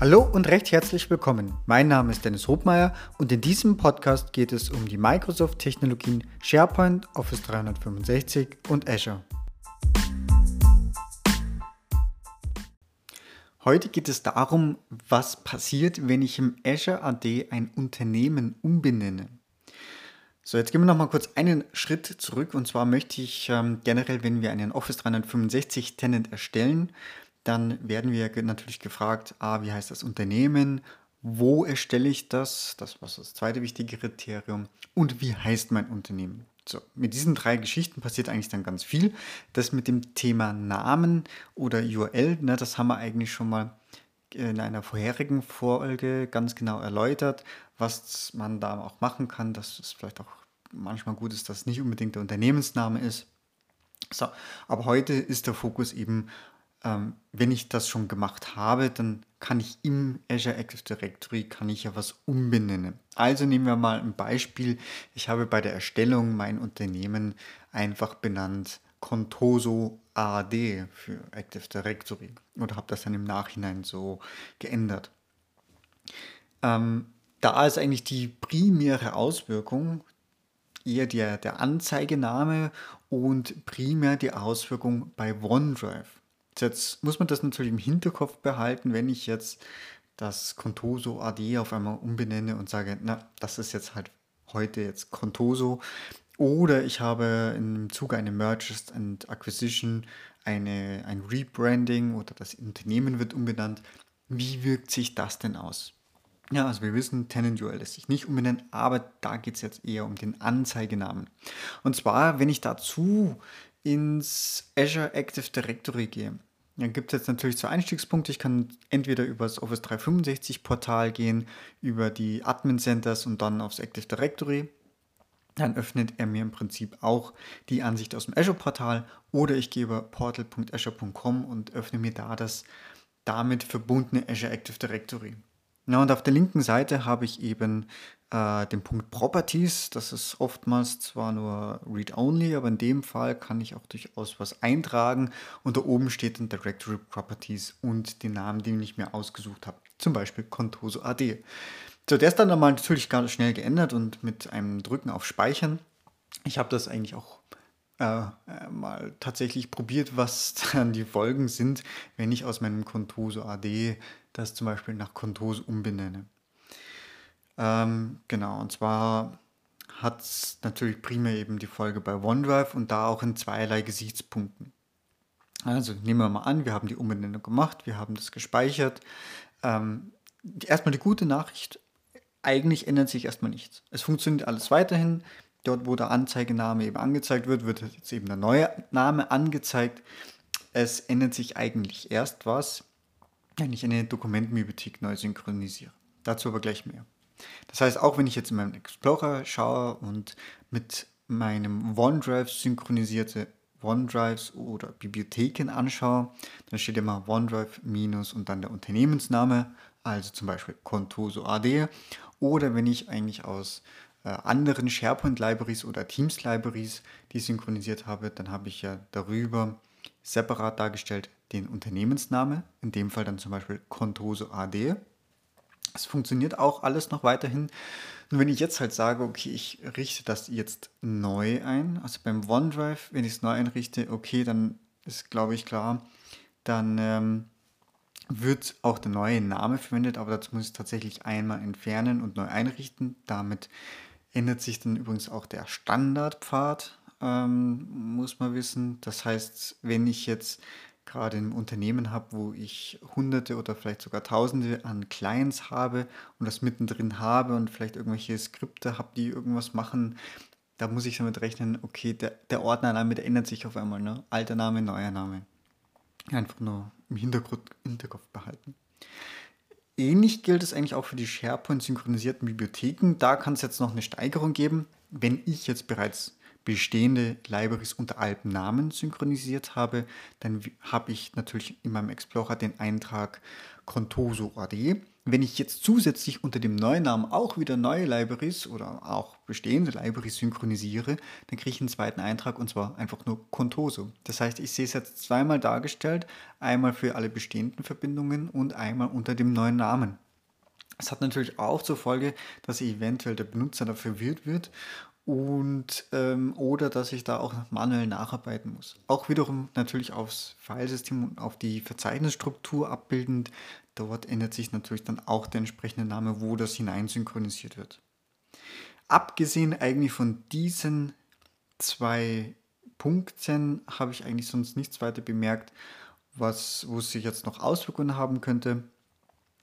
Hallo und recht herzlich willkommen. Mein Name ist Dennis Hobmeier und in diesem Podcast geht es um die Microsoft-Technologien SharePoint, Office 365 und Azure. Heute geht es darum, was passiert, wenn ich im Azure AD ein Unternehmen umbenenne. So, jetzt gehen wir noch mal kurz einen Schritt zurück und zwar möchte ich ähm, generell, wenn wir einen Office 365 Tenant erstellen, dann werden wir natürlich gefragt, ah, wie heißt das Unternehmen, wo erstelle ich das, das war das zweite wichtige Kriterium, und wie heißt mein Unternehmen. So, mit diesen drei Geschichten passiert eigentlich dann ganz viel. Das mit dem Thema Namen oder URL, ne, das haben wir eigentlich schon mal in einer vorherigen Folge ganz genau erläutert, was man da auch machen kann, dass es vielleicht auch manchmal gut ist, dass es nicht unbedingt der Unternehmensname ist. So, aber heute ist der Fokus eben ähm, wenn ich das schon gemacht habe, dann kann ich im Azure Active Directory kann ich ja was umbenennen. Also nehmen wir mal ein Beispiel. Ich habe bei der Erstellung mein Unternehmen einfach benannt Contoso AD für Active Directory oder habe das dann im Nachhinein so geändert. Ähm, da ist eigentlich die primäre Auswirkung eher der, der Anzeigename und primär die Auswirkung bei OneDrive. Jetzt muss man das natürlich im Hinterkopf behalten, wenn ich jetzt das Contoso AD auf einmal umbenenne und sage, na, das ist jetzt halt heute jetzt Contoso. Oder ich habe im Zuge einer Mergers and Acquisition eine, ein Rebranding oder das Unternehmen wird umbenannt. Wie wirkt sich das denn aus? Ja, also wir wissen, Tenant URL lässt sich nicht umbenennen, aber da geht es jetzt eher um den Anzeigenamen. Und zwar, wenn ich dazu ins Azure Active Directory gehe, dann gibt es jetzt natürlich zwei Einstiegspunkte. Ich kann entweder über das Office 365 Portal gehen, über die Admin Centers und dann aufs Active Directory. Dann öffnet er mir im Prinzip auch die Ansicht aus dem Azure Portal oder ich gehe über portal.azure.com und öffne mir da das damit verbundene Azure Active Directory. Ja, und auf der linken Seite habe ich eben äh, den Punkt Properties. Das ist oftmals zwar nur Read-Only, aber in dem Fall kann ich auch durchaus was eintragen. Und da oben steht dann Directory Properties und den Namen, den ich mir ausgesucht habe. Zum Beispiel Contoso AD. So, der ist dann mal natürlich ganz schnell geändert und mit einem Drücken auf Speichern. Ich habe das eigentlich auch äh, äh mal tatsächlich probiert, was dann die Folgen sind, wenn ich aus meinem Contoso AD das zum Beispiel nach Contoso umbenenne. Ähm, genau, und zwar hat es natürlich primär eben die Folge bei OneDrive und da auch in zweierlei Gesichtspunkten. Also nehmen wir mal an, wir haben die Umbenennung gemacht, wir haben das gespeichert. Ähm, erstmal die gute Nachricht, eigentlich ändert sich erstmal nichts. Es funktioniert alles weiterhin. Dort, wo der Anzeigename eben angezeigt wird, wird jetzt eben der neue Name angezeigt. Es ändert sich eigentlich erst was, wenn ich eine Dokumentenbibliothek neu synchronisiere. Dazu aber gleich mehr. Das heißt, auch wenn ich jetzt in meinem Explorer schaue und mit meinem OneDrive synchronisierte OneDrives oder Bibliotheken anschaue, dann steht immer OneDrive minus und dann der Unternehmensname, also zum Beispiel Contoso AD. Oder wenn ich eigentlich aus äh, anderen SharePoint-Libraries oder Teams-Libraries die synchronisiert habe, dann habe ich ja darüber separat dargestellt den Unternehmensname, in dem Fall dann zum Beispiel Contoso AD es funktioniert auch alles noch weiterhin. Nur wenn ich jetzt halt sage, okay, ich richte das jetzt neu ein, also beim OneDrive, wenn ich es neu einrichte, okay, dann ist, glaube ich, klar, dann ähm, wird auch der neue Name verwendet, aber dazu muss ich tatsächlich einmal entfernen und neu einrichten. Damit ändert sich dann übrigens auch der Standardpfad, ähm, muss man wissen. Das heißt, wenn ich jetzt gerade im Unternehmen habe, wo ich hunderte oder vielleicht sogar tausende an Clients habe und das mittendrin habe und vielleicht irgendwelche Skripte habe, die irgendwas machen, da muss ich damit rechnen, okay, der, der Ordnername, der ändert sich auf einmal, ne? Alter Name, neuer Name. Einfach nur im Hintergrund, Hinterkopf behalten. Ähnlich gilt es eigentlich auch für die SharePoint-synchronisierten Bibliotheken. Da kann es jetzt noch eine Steigerung geben. Wenn ich jetzt bereits bestehende Libraries unter Alpennamen synchronisiert habe, dann habe ich natürlich in meinem Explorer den Eintrag Contoso AD. wenn ich jetzt zusätzlich unter dem neuen Namen auch wieder neue Libraries oder auch bestehende Libraries synchronisiere, dann kriege ich einen zweiten Eintrag und zwar einfach nur Contoso. Das heißt, ich sehe es jetzt zweimal dargestellt, einmal für alle bestehenden Verbindungen und einmal unter dem neuen Namen. Es hat natürlich auch zur Folge, dass eventuell der Benutzer da verwirrt wird und ähm, oder dass ich da auch manuell nacharbeiten muss. Auch wiederum natürlich aufs Filesystem und auf die Verzeichnisstruktur abbildend. Dort ändert sich natürlich dann auch der entsprechende Name, wo das hineinsynchronisiert wird. Abgesehen eigentlich von diesen zwei Punkten habe ich eigentlich sonst nichts weiter bemerkt, was, wo es sich jetzt noch Auswirkungen haben könnte.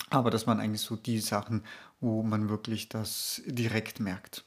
Aber das waren eigentlich so die Sachen, wo man wirklich das direkt merkt.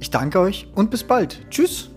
Ich danke euch und bis bald. Tschüss.